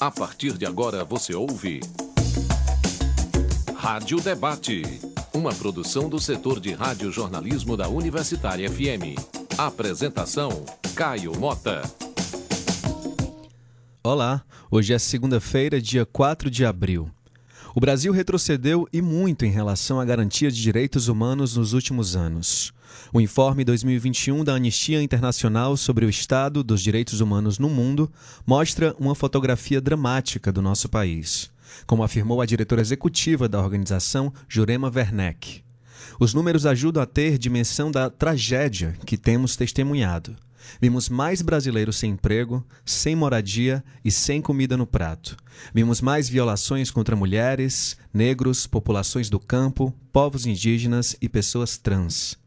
A partir de agora você ouve. Rádio Debate. Uma produção do setor de rádio-jornalismo da Universitária FM. Apresentação: Caio Mota. Olá, hoje é segunda-feira, dia 4 de abril. O Brasil retrocedeu e muito em relação à garantia de direitos humanos nos últimos anos. O informe 2021 da Anistia Internacional sobre o estado dos direitos humanos no mundo mostra uma fotografia dramática do nosso país, como afirmou a diretora executiva da organização, Jurema Werneck. Os números ajudam a ter dimensão da tragédia que temos testemunhado. Vimos mais brasileiros sem emprego, sem moradia e sem comida no prato. Vimos mais violações contra mulheres, negros, populações do campo, povos indígenas e pessoas trans.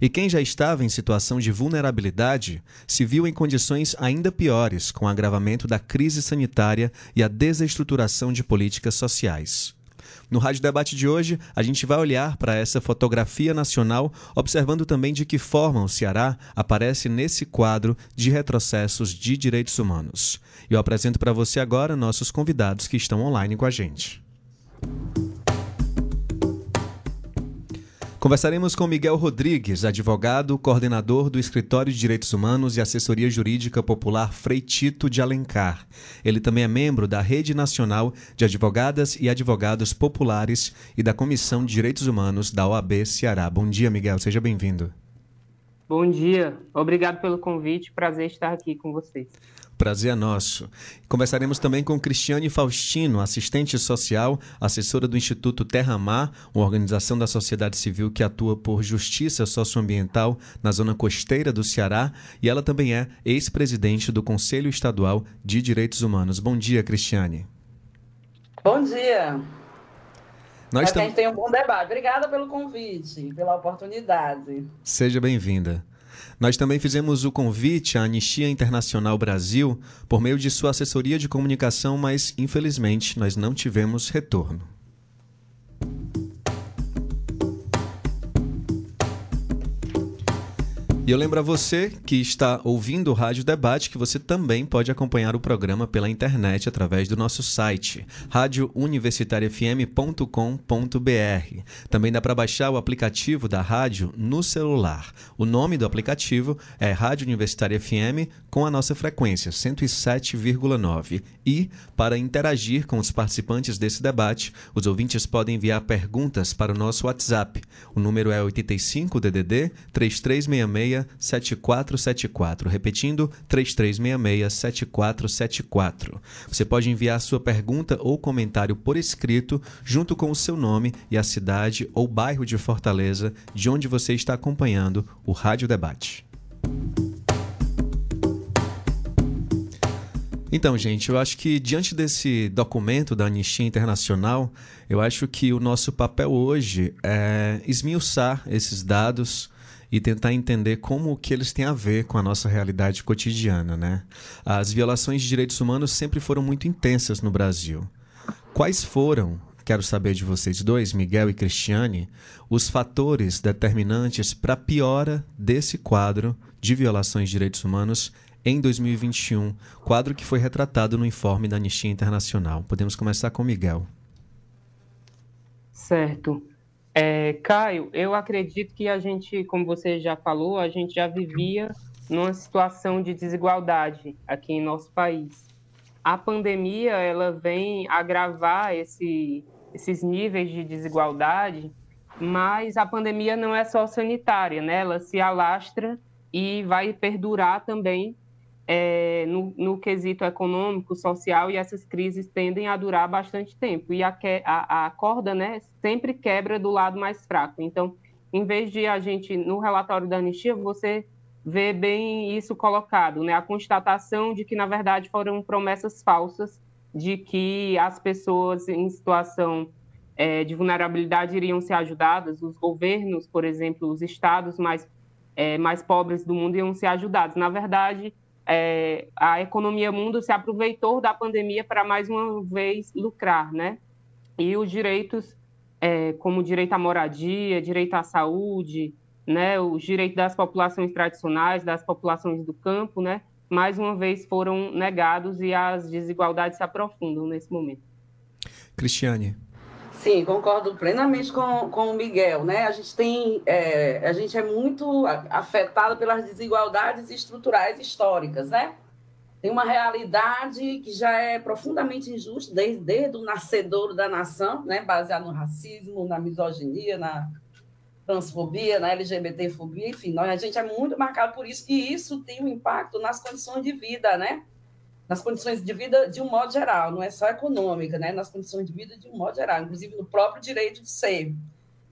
E quem já estava em situação de vulnerabilidade se viu em condições ainda piores com o agravamento da crise sanitária e a desestruturação de políticas sociais. No Rádio Debate de hoje, a gente vai olhar para essa fotografia nacional, observando também de que forma o Ceará aparece nesse quadro de retrocessos de direitos humanos. Eu apresento para você agora nossos convidados que estão online com a gente. Conversaremos com Miguel Rodrigues, advogado, coordenador do Escritório de Direitos Humanos e Assessoria Jurídica Popular Frei Tito de Alencar. Ele também é membro da Rede Nacional de Advogadas e Advogados Populares e da Comissão de Direitos Humanos da OAB Ceará. Bom dia, Miguel, seja bem-vindo. Bom dia, obrigado pelo convite, prazer estar aqui com vocês. Prazer é nosso. Conversaremos também com Cristiane Faustino, assistente social, assessora do Instituto Terra Mar, uma organização da sociedade civil que atua por justiça socioambiental na zona costeira do Ceará, e ela também é ex-presidente do Conselho Estadual de Direitos Humanos. Bom dia, Cristiane. Bom dia. Nós tam... a gente tem um bom debate. Obrigada pelo convite, pela oportunidade. Seja bem-vinda. Nós também fizemos o convite à Anistia Internacional Brasil por meio de sua assessoria de comunicação, mas infelizmente nós não tivemos retorno. E eu lembro a você que está ouvindo o Rádio Debate que você também pode acompanhar o programa pela internet através do nosso site, radiouniversitariafm.com.br. Também dá para baixar o aplicativo da rádio no celular. O nome do aplicativo é Rádio Universitária FM com a nossa frequência 107,9. E, para interagir com os participantes desse debate, os ouvintes podem enviar perguntas para o nosso WhatsApp. O número é 85 DDD 3366 7474. Repetindo, 3366-7474. Você pode enviar sua pergunta ou comentário por escrito, junto com o seu nome e a cidade ou bairro de Fortaleza, de onde você está acompanhando o Rádio Debate. Então, gente, eu acho que diante desse documento da Anistia Internacional, eu acho que o nosso papel hoje é esmiuçar esses dados, e tentar entender como que eles têm a ver com a nossa realidade cotidiana, né? As violações de direitos humanos sempre foram muito intensas no Brasil. Quais foram, quero saber de vocês dois, Miguel e Cristiane, os fatores determinantes para a piora desse quadro de violações de direitos humanos em 2021, quadro que foi retratado no informe da Anistia Internacional. Podemos começar com Miguel. Certo. É, Caio, eu acredito que a gente, como você já falou, a gente já vivia numa situação de desigualdade aqui em nosso país. A pandemia ela vem agravar esse, esses níveis de desigualdade, mas a pandemia não é só sanitária, né? Ela se alastra e vai perdurar também é, no, no, quesito econômico, social, e essas crises tendem a durar bastante tempo. E a, a, a, corda né, sempre quebra do lado mais fraco. Então, em vez de a gente, no relatório da anistia, você vê bem isso colocado, né? a constatação de que, na verdade, foram promessas falsas de que as pessoas em situação é, de vulnerabilidade iriam ser ajudadas, os governos, por exemplo, os estados mais, é, mais pobres do mundo iam ser ajudados. Na verdade, é, a economia mundo se aproveitou da pandemia para mais uma vez lucrar, né? E os direitos, é, como direito à moradia, direito à saúde, né? Os direitos das populações tradicionais, das populações do campo, né? mais uma vez foram negados e as desigualdades se aprofundam nesse momento. Cristiane. Sim, concordo plenamente com, com o Miguel. Né? A gente tem, é, a gente é muito afetado pelas desigualdades estruturais históricas, né? Tem uma realidade que já é profundamente injusta desde, desde o nascedouro da nação, né? Baseado no racismo, na misoginia, na transfobia, na LGBTfobia, enfim, nós, a gente é muito marcado por isso e isso tem um impacto nas condições de vida, né? Nas condições de vida de um modo geral, não é só econômica, né? nas condições de vida de um modo geral, inclusive no próprio direito de ser.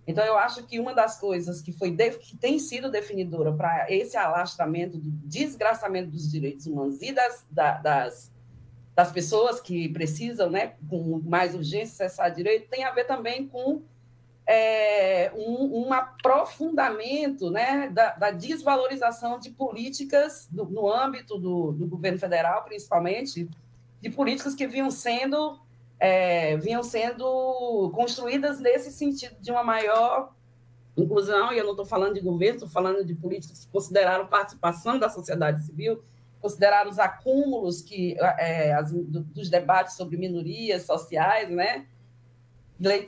Então, eu acho que uma das coisas que, foi que tem sido definidora para esse alastramento do desgraçamento dos direitos humanos e das, das, das pessoas que precisam, né, com mais urgência, acessar direito, tem a ver também com é, um, um, aprofundamento né, da, da, desvalorização de políticas do, no âmbito do, do, governo federal, principalmente, de políticas que vinham sendo, é, vinham sendo construídas nesse sentido de uma maior inclusão, e eu não estou falando de governo, estou falando de políticas que consideraram participação da sociedade civil, consideraram os acúmulos que, é, as, dos debates sobre minorias sociais, né?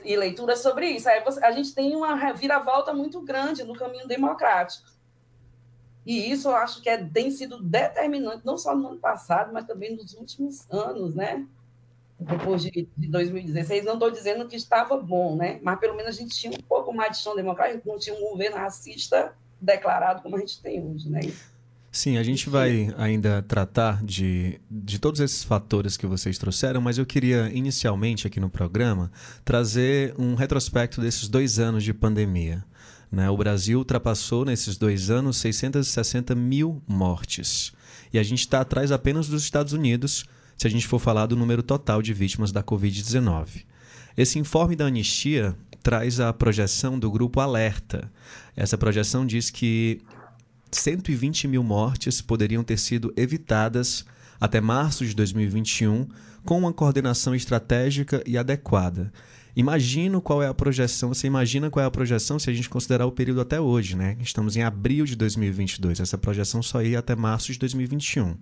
E leitura sobre isso. Aí você, a gente tem uma reviravolta muito grande no caminho democrático. E isso eu acho que é, tem sido determinante, não só no ano passado, mas também nos últimos anos, né? Depois de, de 2016, não estou dizendo que estava bom, né? Mas pelo menos a gente tinha um pouco mais de chão democrático, não tinha um governo racista declarado como a gente tem hoje, né? Sim, a gente vai ainda tratar de, de todos esses fatores que vocês trouxeram, mas eu queria inicialmente aqui no programa trazer um retrospecto desses dois anos de pandemia. Né? O Brasil ultrapassou nesses dois anos 660 mil mortes. E a gente está atrás apenas dos Estados Unidos, se a gente for falar do número total de vítimas da Covid-19. Esse informe da Anistia traz a projeção do grupo Alerta. Essa projeção diz que 120 mil mortes poderiam ter sido evitadas até março de 2021 com uma coordenação estratégica e adequada. Imagino qual é a projeção, você imagina qual é a projeção se a gente considerar o período até hoje, né? Estamos em abril de 2022, essa projeção só ia até março de 2021.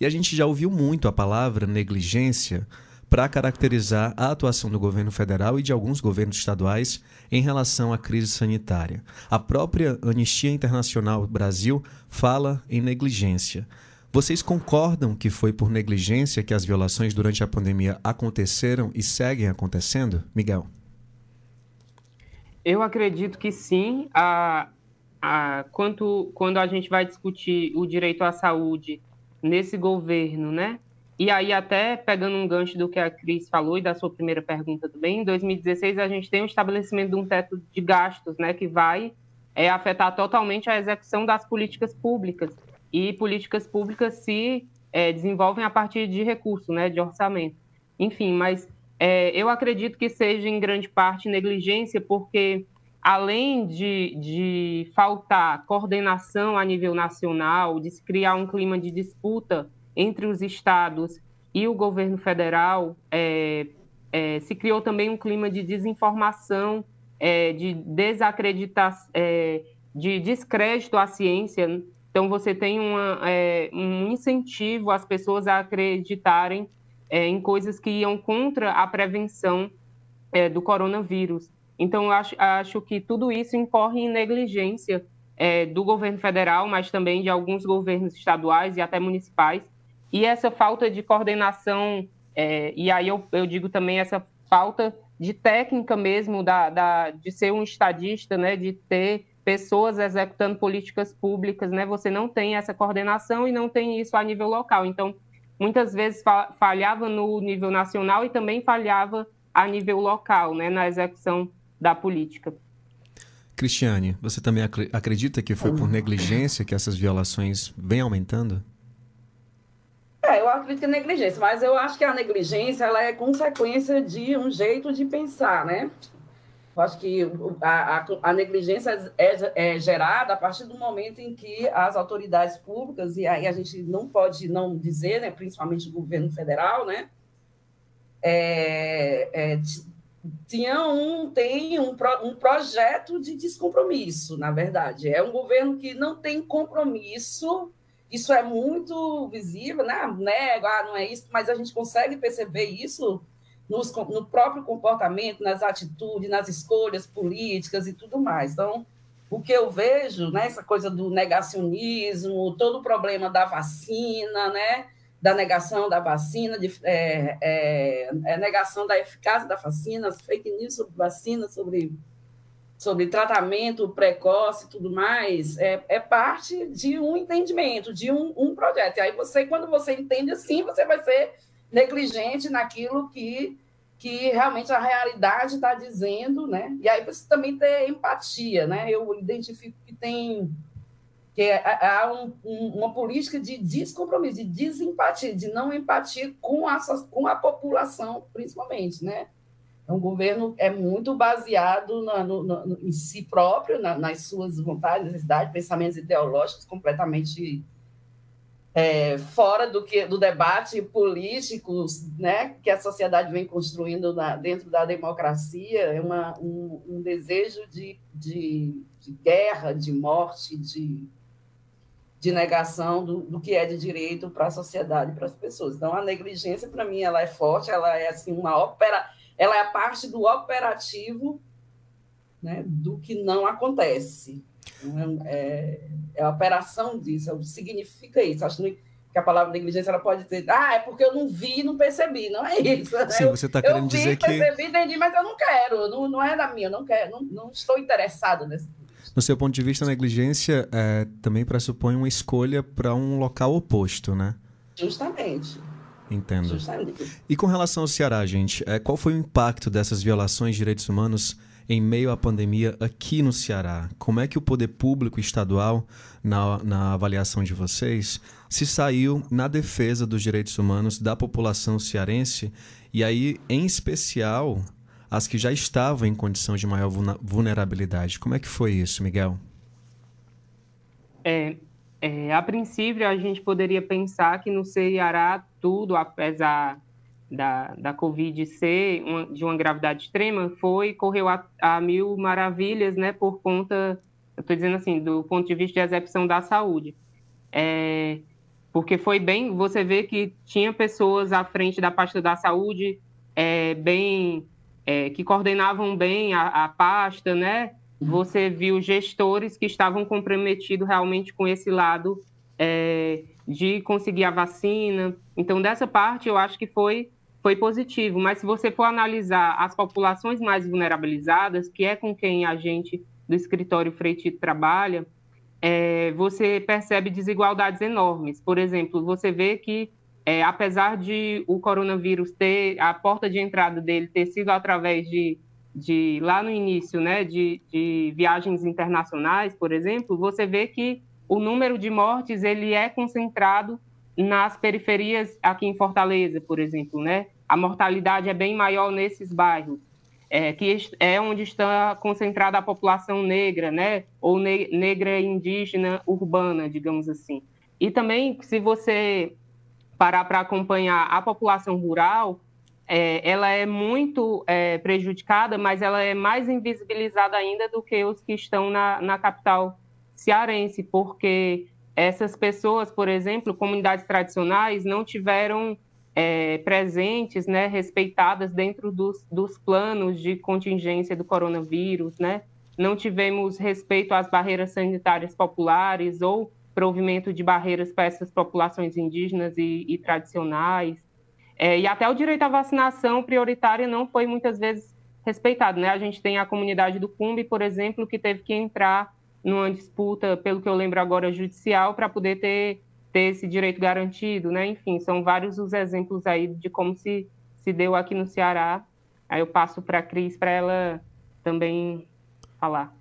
E a gente já ouviu muito a palavra negligência para caracterizar a atuação do governo federal e de alguns governos estaduais em relação à crise sanitária. A própria Anistia Internacional Brasil fala em negligência. Vocês concordam que foi por negligência que as violações durante a pandemia aconteceram e seguem acontecendo? Miguel. Eu acredito que sim. A, a, quanto, quando a gente vai discutir o direito à saúde nesse governo, né? E aí, até pegando um gancho do que a Cris falou e da sua primeira pergunta também, em 2016 a gente tem o estabelecimento de um teto de gastos, né, que vai é, afetar totalmente a execução das políticas públicas. E políticas públicas se é, desenvolvem a partir de recurso, né, de orçamento. Enfim, mas é, eu acredito que seja em grande parte negligência, porque além de, de faltar coordenação a nível nacional, de se criar um clima de disputa entre os estados e o governo federal, é, é, se criou também um clima de desinformação, é, de desacreditar, é, de descrédito à ciência. Então, você tem uma, é, um incentivo às pessoas a acreditarem é, em coisas que iam contra a prevenção do coronavírus. Então, acho, acho que tudo isso incorre em negligência do governo federal, mas também de alguns governos estaduais e até municipais, e essa falta de coordenação, é, e aí eu, eu digo também essa falta de técnica mesmo, da, da, de ser um estadista, né, de ter pessoas executando políticas públicas, né, você não tem essa coordenação e não tem isso a nível local. Então, muitas vezes falhava no nível nacional e também falhava a nível local, né, na execução da política. Cristiane, você também acredita que foi por negligência que essas violações vêm aumentando? É, eu acredito que é negligência, mas eu acho que a negligência ela é consequência de um jeito de pensar, né? Eu acho que a, a, a negligência é, é, gerada a partir do momento em que as autoridades públicas, e aí a gente não pode não dizer, né, principalmente o governo federal, né, é, é, tinha um, tem um, um projeto de descompromisso, na verdade. É um governo que não tem compromisso isso é muito visível, né? Nego, ah, não é isso, mas a gente consegue perceber isso nos, no próprio comportamento, nas atitudes, nas escolhas políticas e tudo mais. Então, o que eu vejo, né, essa coisa do negacionismo, todo o problema da vacina, né, da negação da vacina, de, é, é, é negação da eficácia da vacina, fake news sobre vacina, sobre, sobre tratamento precoce e tudo mais, é, é parte de um entendimento, de um, um projeto. E aí você, quando você entende assim, você vai ser negligente naquilo que que realmente a realidade está dizendo, né? E aí você também tem empatia, né? Eu identifico que tem que é, há um, um, uma política de descompromisso, de desempatia, de não empatia com a, com a população, principalmente, né? Então, o governo é muito baseado na, no, no, em si próprio, na, nas suas vontades, necessidades, pensamentos ideológicos completamente é, fora do que do debate político né, que a sociedade vem construindo na, dentro da democracia, é uma, um, um desejo de, de, de, guerra, de morte, de, de negação do, do que é de direito para a sociedade, para as pessoas. Então, a negligência, para mim, ela é forte, ela é assim uma ópera, ela é a parte do operativo né, do que não acontece. É, é a operação disso, é significa isso. Acho que a palavra negligência ela pode dizer, ah, é porque eu não vi não percebi. Não é isso. Sim, eu, você está querendo vi, dizer que. percebi, entendi, mas eu não quero, não, não é da minha, eu não quero, não, não estou interessado nesse. No seu ponto de vista, a negligência é, também pressupõe uma escolha para um local oposto, né? Justamente. Entendo. Justamente. E com relação ao Ceará, gente, é, qual foi o impacto dessas violações de direitos humanos em meio à pandemia aqui no Ceará? Como é que o poder público estadual, na, na avaliação de vocês, se saiu na defesa dos direitos humanos da população cearense e aí, em especial, as que já estavam em condição de maior vulnerabilidade? Como é que foi isso, Miguel? É, é, a princípio, a gente poderia pensar que no Ceará tudo, apesar da, da Covid ser uma, de uma gravidade extrema foi, correu a, a mil maravilhas, né, por conta, eu estou dizendo assim, do ponto de vista de execução da saúde. É, porque foi bem, você vê que tinha pessoas à frente da pasta da saúde, é, bem, é, que coordenavam bem a, a pasta, né, você viu gestores que estavam comprometidos realmente com esse lado é, de conseguir a vacina. Então, dessa parte, eu acho que foi foi positivo, mas se você for analisar as populações mais vulnerabilizadas, que é com quem a gente do escritório Freitito trabalha, é, você percebe desigualdades enormes. Por exemplo, você vê que, é, apesar de o coronavírus ter, a porta de entrada dele ter sido através de, de lá no início, né, de, de viagens internacionais, por exemplo, você vê que o número de mortes ele é concentrado nas periferias aqui em Fortaleza, por exemplo, né? a mortalidade é bem maior nesses bairros, é, que é onde está concentrada a população negra, né? Ou ne negra indígena urbana, digamos assim. E também, se você parar para acompanhar a população rural, é, ela é muito é, prejudicada, mas ela é mais invisibilizada ainda do que os que estão na, na capital cearense, porque essas pessoas, por exemplo, comunidades tradicionais, não tiveram é, presentes, né, respeitadas dentro dos, dos planos de contingência do coronavírus, né? Não tivemos respeito às barreiras sanitárias populares ou provimento de barreiras para essas populações indígenas e, e tradicionais. É, e até o direito à vacinação prioritária não foi muitas vezes respeitado, né? A gente tem a comunidade do Cumbi, por exemplo, que teve que entrar numa disputa, pelo que eu lembro agora, judicial, para poder ter ter esse direito garantido, né? Enfim, são vários os exemplos aí de como se, se deu aqui no Ceará. Aí eu passo para a Cris para ela também falar.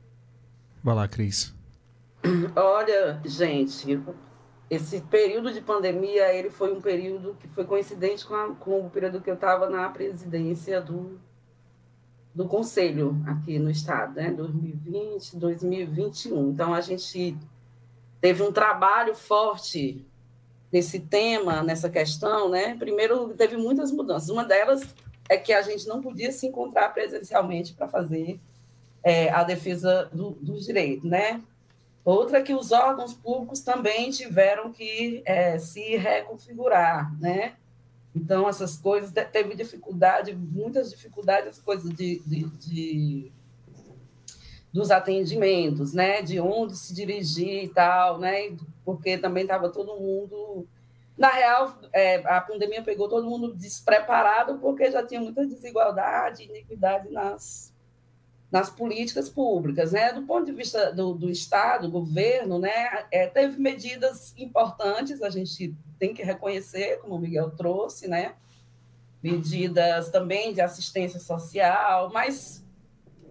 Vai lá, Cris. Olha, gente, esse período de pandemia ele foi um período que foi coincidente com, a, com o período que eu estava na presidência do, do conselho aqui no estado, né? 2020, 2021. Então a gente teve um trabalho forte nesse tema, nessa questão, né? Primeiro, teve muitas mudanças. Uma delas é que a gente não podia se encontrar presencialmente para fazer é, a defesa do, dos direitos, né? Outra que os órgãos públicos também tiveram que é, se reconfigurar, né? Então, essas coisas, teve dificuldade, muitas dificuldades, as coisas de, de, de, dos atendimentos, né? De onde se dirigir e tal, né? Porque também estava todo mundo... Na real, é, a pandemia pegou todo mundo despreparado, porque já tinha muita desigualdade, iniquidade nas, nas políticas públicas, né? Do ponto de vista do, do Estado, governo, né? É, teve medidas importantes, a gente tem que reconhecer, como o Miguel trouxe, né? Medidas também de assistência social, mas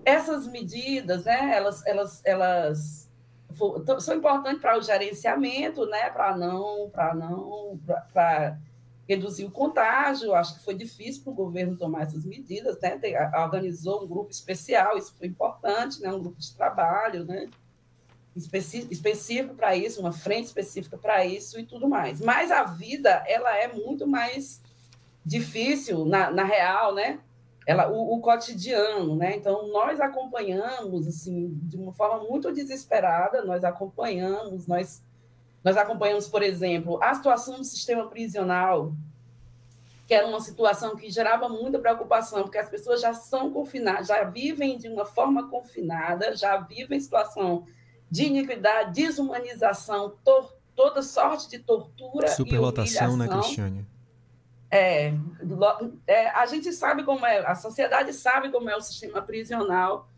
essas medidas, né? Elas, elas, elas são importantes para o gerenciamento, né? Para não, para não, para reduzir o contágio. Acho que foi difícil para o governo tomar essas medidas, né? Organizou um grupo especial, isso foi importante, né? Um grupo de trabalho, né? específico para isso, uma frente específica para isso e tudo mais. Mas a vida, ela é muito mais difícil na, na real, né? Ela, o, o, cotidiano, né? Então, nós acompanhamos, assim, de uma forma muito desesperada, nós acompanhamos, nós nós acompanhamos, por exemplo, a situação do sistema prisional, que era uma situação que gerava muita preocupação, porque as pessoas já são confinadas, já vivem de uma forma confinada, já vivem em situação de iniquidade, desumanização, toda sorte de tortura Superlotação, né, Cristiane? É, é, a gente sabe como é, a sociedade sabe como é o sistema prisional,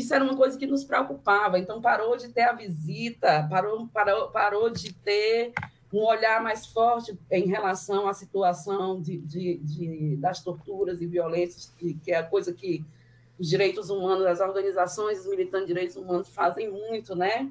isso era uma coisa que nos preocupava. Então, parou de ter a visita, parou, parou, parou de ter um olhar mais forte em relação à situação de, de, de das torturas e violências, que, que, é a coisa que os direitos humanos, as organizações os militantes de direitos humanos fazem muito, né?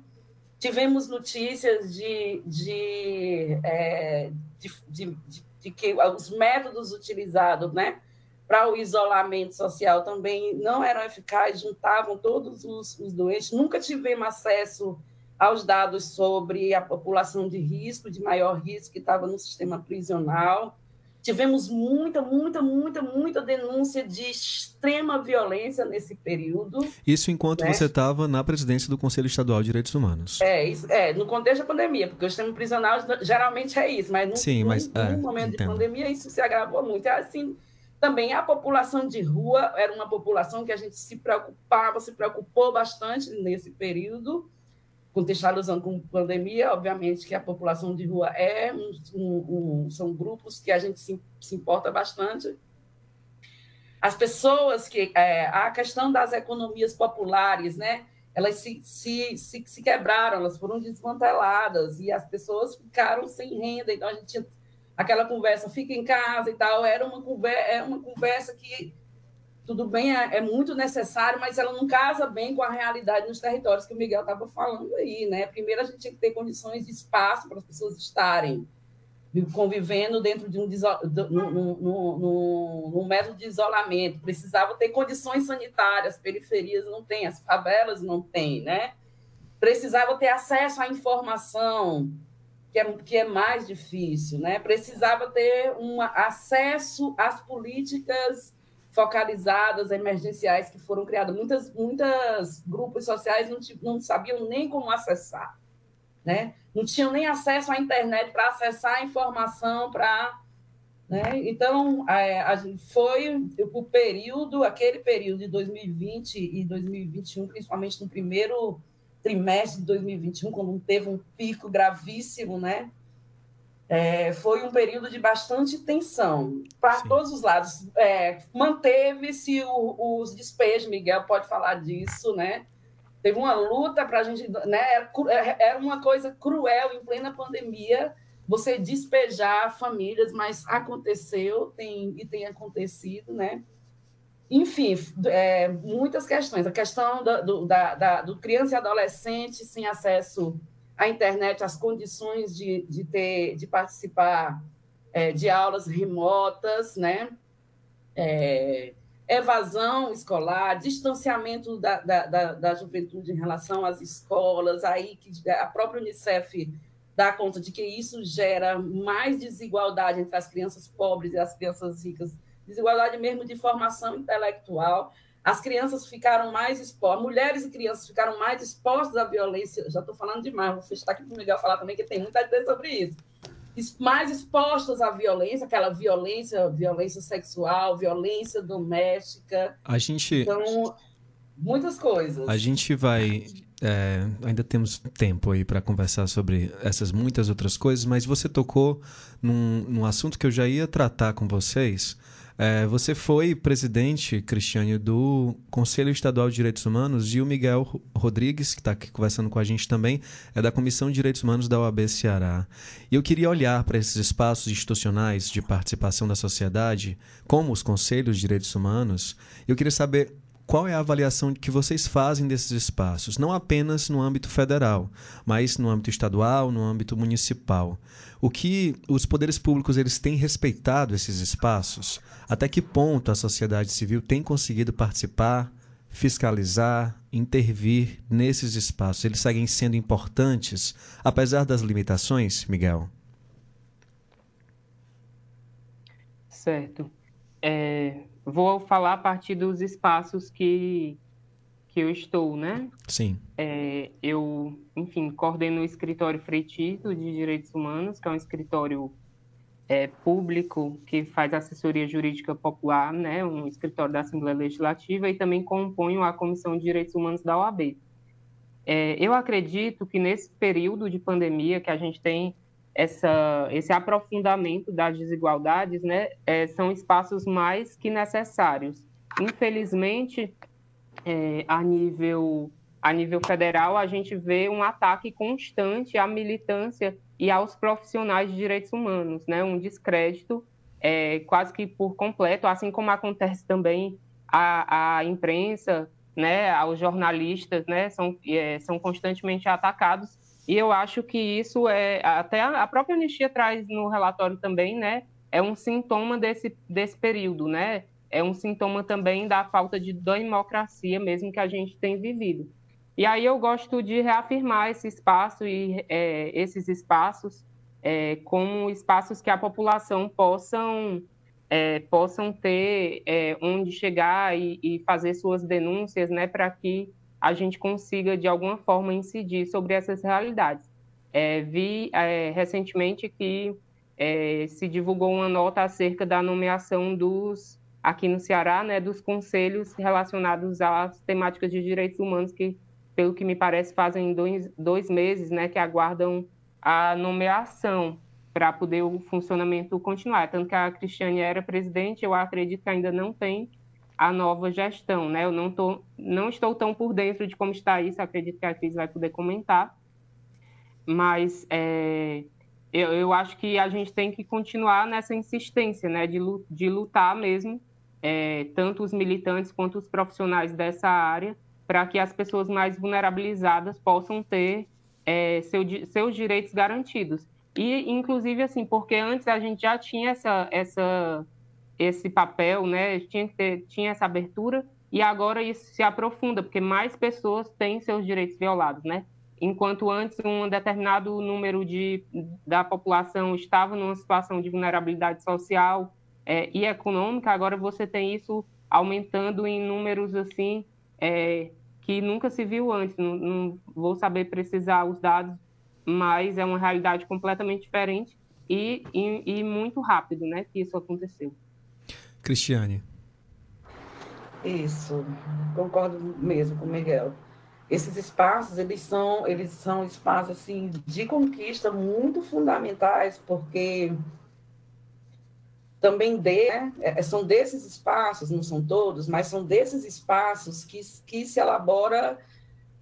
Tivemos notícias de, de, é, de, de, de que os métodos utilizados, né? Para o isolamento social também não eram eficazes, juntavam todos os, os doentes. Nunca tivemos acesso aos dados sobre a população de risco, de maior risco, que estava no sistema prisional. Tivemos muita, muita, muita, muita denúncia de extrema violência nesse período. Isso enquanto né? você estava na presidência do Conselho Estadual de Direitos Humanos. É, isso, é, no contexto da pandemia, porque o sistema prisional geralmente é isso, mas no, Sim, mas, no, é, momento entendo. de pandemia isso se agravou muito. É assim, também a população de rua era uma população que a gente se preocupava, se preocupou bastante nesse período, contextualizando com pandemia, obviamente que a população de rua é um, um, um, são grupos que a gente se, se importa bastante. As pessoas que é, a questão das economias populares, né? Elas se, se, se, se quebraram, elas foram desmanteladas e as pessoas ficaram sem renda. Então a gente tinha aquela conversa, fica em casa e tal, era uma conversa, é uma conversa que tudo bem, é, é, muito necessário, mas ela não casa bem com a realidade nos territórios que o Miguel estava falando aí, né? Primeiro a gente tinha que ter condições de espaço para as pessoas estarem convivendo dentro de um no, método de isolamento. Precisava ter condições sanitárias, periferias não tem, as favelas não têm, né? Precisava ter acesso à informação, que é, que é mais difícil, né? Precisava ter um acesso às políticas focalizadas, emergenciais que foram criadas. Muitas, muitas grupos sociais não, não sabiam nem como acessar, né? Não tinham nem acesso à internet para acessar a informação, para né? Então, é, foi o período, aquele período de 2020 e 2021, principalmente no primeiro trimestre de 2021, quando teve um pico gravíssimo, né? É, foi um período de bastante tensão para todos os lados. É, Manteve-se os despejos, Miguel pode falar disso, né? Teve uma luta para a gente, né? Era uma coisa cruel em plena pandemia você despejar famílias, mas aconteceu tem, e tem acontecido, né? Enfim, é, muitas questões. A questão do, do, da, da, do criança e adolescente sem acesso à internet, as condições de, de, ter, de participar é, de aulas remotas, né? É, evasão escolar, distanciamento da, da, da, da, juventude em relação às escolas, aí que a própria Unicef dá conta de que isso gera mais desigualdade entre as crianças pobres e as crianças ricas desigualdade mesmo de formação intelectual. as crianças ficaram mais expostas, mulheres e crianças ficaram mais expostas à violência. Já estou falando demais, vou fechar aqui para o Miguel falar também, que tem muita a dizer sobre isso. Mais expostas à violência, aquela violência, violência sexual, violência doméstica. A gente. Então, muitas coisas. A gente vai. É, ainda temos tempo aí para conversar sobre essas muitas outras coisas, mas você tocou num, num assunto que eu já ia tratar com vocês é, você foi presidente, Cristiane, do Conselho Estadual de Direitos Humanos e o Miguel Rodrigues, que está aqui conversando com a gente também, é da Comissão de Direitos Humanos da OAB Ceará. E eu queria olhar para esses espaços institucionais de participação da sociedade, como os Conselhos de Direitos Humanos, eu queria saber qual é a avaliação que vocês fazem desses espaços, não apenas no âmbito federal, mas no âmbito estadual, no âmbito municipal. O que os poderes públicos eles têm respeitado esses espaços? Até que ponto a sociedade civil tem conseguido participar, fiscalizar, intervir nesses espaços? Eles seguem sendo importantes, apesar das limitações, Miguel? Certo. É, vou falar a partir dos espaços que que eu estou, né? Sim. É, eu, enfim, coordeno o escritório Freitito de Direitos Humanos, que é um escritório é, público que faz assessoria jurídica popular, né? Um escritório da Assembleia Legislativa e também componho a Comissão de Direitos Humanos da OAB. É, eu acredito que nesse período de pandemia que a gente tem essa, esse aprofundamento das desigualdades, né? É, são espaços mais que necessários. Infelizmente, é, a nível a nível federal, a gente vê um ataque constante à militância e aos profissionais de direitos humanos, né? Um descrédito é, quase que por completo, assim como acontece também a, a imprensa, né? Aos jornalistas, né? São, é, são constantemente atacados e eu acho que isso é até a própria anistia traz no relatório também, né? É um sintoma desse desse período, né? é um sintoma também da falta de democracia mesmo que a gente tem vivido. E aí eu gosto de reafirmar esse espaço e é, esses espaços é, como espaços que a população possam é, possam ter é, onde chegar e, e, fazer suas denúncias, né, para que a gente consiga de alguma forma incidir sobre essas realidades. É, vi é, recentemente que se divulgou uma nota acerca da nomeação dos aqui no Ceará, né, dos conselhos relacionados às temáticas de direitos humanos, que, pelo que me parece, fazem dois, dois meses, né, que aguardam a nomeação para poder o funcionamento continuar. Tanto que a Cristiane era presidente, eu acredito que ainda não tem a nova gestão, né? Eu não, tô, não estou tão por dentro de como está isso, acredito que a Cris vai poder comentar, mas é, eu, eu, acho que a gente tem que continuar nessa insistência, né, de, de lutar mesmo é, tanto os militantes quanto os profissionais dessa área, para que as pessoas mais vulnerabilizadas possam ter é, seu, seus direitos garantidos. E, inclusive, assim, porque antes a gente já tinha essa, essa, esse papel, né? Tinha, que ter, tinha essa abertura, e agora isso se aprofunda, porque mais pessoas têm seus direitos violados, né? Enquanto antes um determinado número de, da população estava numa situação de vulnerabilidade social, é, e econômica, agora você tem isso aumentando em números assim é, que nunca se viu antes. Não, não, vou saber precisar os dados, mas é uma realidade completamente diferente e, e, e muito rápido, né, que isso aconteceu. Cristiane. Isso, concordo mesmo com o Miguel. Esses espaços, eles são, eles são espaços assim de conquista muito fundamentais, porque também de, né? É, são desses espaços, não são todos, mas são desses espaços que, que se elabora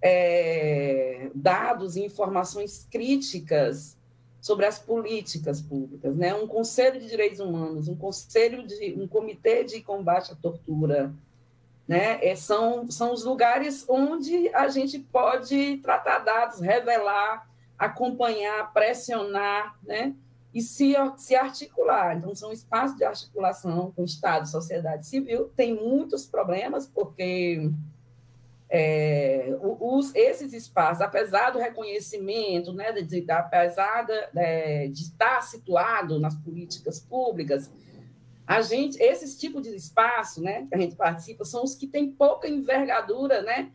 é, dados e informações críticas sobre as políticas públicas, né? Um conselho de direitos humanos, um conselho de um comitê de combate à tortura, né? É, são são os lugares onde a gente pode tratar dados, revelar, acompanhar, pressionar, né? e se, se articular. Então, são espaços de articulação com o Estado, sociedade civil. Tem muitos problemas, porque é, os, esses espaços, apesar do reconhecimento, né, de, de apesar de, de, estar situado nas políticas públicas, a gente, esses tipos de espaço, né, que a gente participa, são os que têm pouca envergadura, né,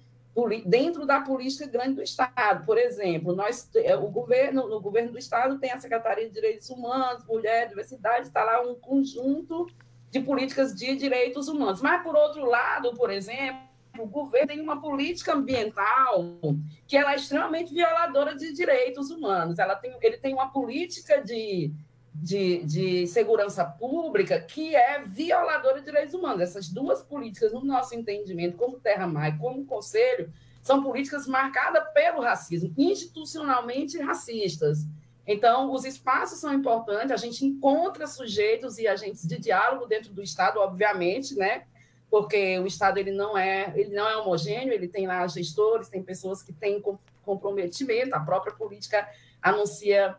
dentro da política grande do Estado. Por exemplo, nós, é, o governo, no governo do Estado tem a Secretaria de Direitos Humanos, Mulher, Diversidade, está lá um conjunto de políticas de direitos humanos. Mas, por outro lado, por exemplo, o governo tem uma política ambiental que ela é extremamente violadora de direitos humanos. Ela tem, ele tem uma política de de, de segurança pública que é violadora de direitos humanos. Essas duas políticas, no nosso entendimento, como Terra-Mar e como Conselho, são políticas marcadas pelo racismo, institucionalmente racistas. Então, os espaços são importantes, a gente encontra sujeitos e agentes de diálogo dentro do Estado, obviamente, né? Porque o Estado ele não é, ele não é homogêneo, ele tem lá gestores, tem pessoas que têm comprometimento, a própria política anuncia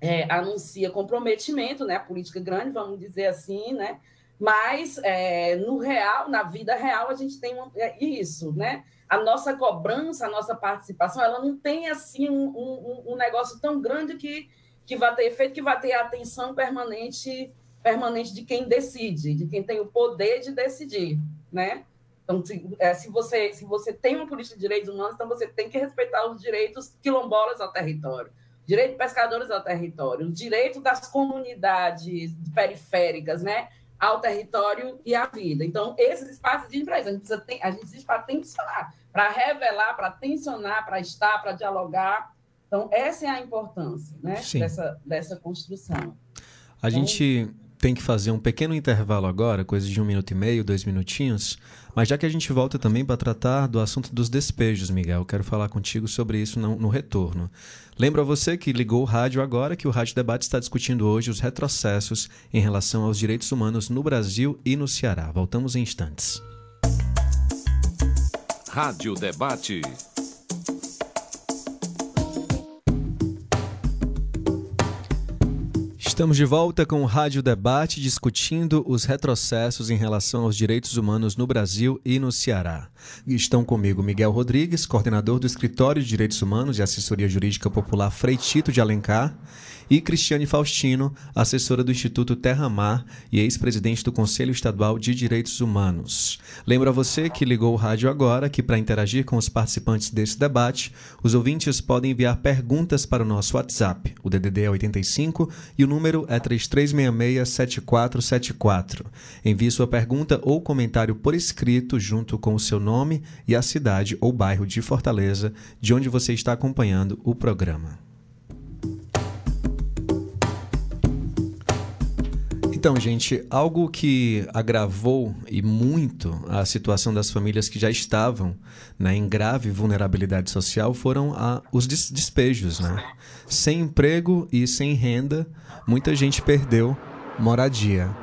é, anuncia comprometimento, né? A política grande, vamos dizer assim, né? Mas é, no real, na vida real, a gente tem é, isso, né? A nossa cobrança, a nossa participação, ela não tem assim um, um, um negócio tão grande que, que vai ter efeito, que vai ter atenção permanente permanente de quem decide, de quem tem o poder de decidir, né? Então, se, é, se, você, se você tem uma política de direitos humanos, então você tem que respeitar os direitos quilombolas ao território direito de pescadores ao território, o direito das comunidades periféricas, né, ao território e à vida. Então, esses espaços de empresa, a gente precisa ter, a gente existe para tensionar, para revelar, para tensionar, para estar, para dialogar. Então, essa é a importância, né, dessa, dessa construção. A então, gente tem que fazer um pequeno intervalo agora, coisa de um minuto e meio, dois minutinhos. Mas já que a gente volta também para tratar do assunto dos despejos, Miguel, quero falar contigo sobre isso no, no retorno. Lembro a você que ligou o rádio agora que o Rádio Debate está discutindo hoje os retrocessos em relação aos direitos humanos no Brasil e no Ceará. Voltamos em instantes. Rádio Debate. Estamos de volta com o Rádio Debate discutindo os retrocessos em relação aos direitos humanos no Brasil e no Ceará. Estão comigo Miguel Rodrigues, coordenador do Escritório de Direitos Humanos e Assessoria Jurídica Popular Frei Tito de Alencar, e Cristiane Faustino, assessora do Instituto Terra Mar e ex-presidente do Conselho Estadual de Direitos Humanos. Lembro a você que ligou o rádio agora que para interagir com os participantes desse debate, os ouvintes podem enviar perguntas para o nosso WhatsApp. O DDD é 85 e o número é 33667474. Envie sua pergunta ou comentário por escrito junto com o seu nome e a cidade ou bairro de Fortaleza, de onde você está acompanhando o programa. Então, gente, algo que agravou e muito a situação das famílias que já estavam né, em grave vulnerabilidade social foram a, os despejos. Né? Sem emprego e sem renda, muita gente perdeu moradia.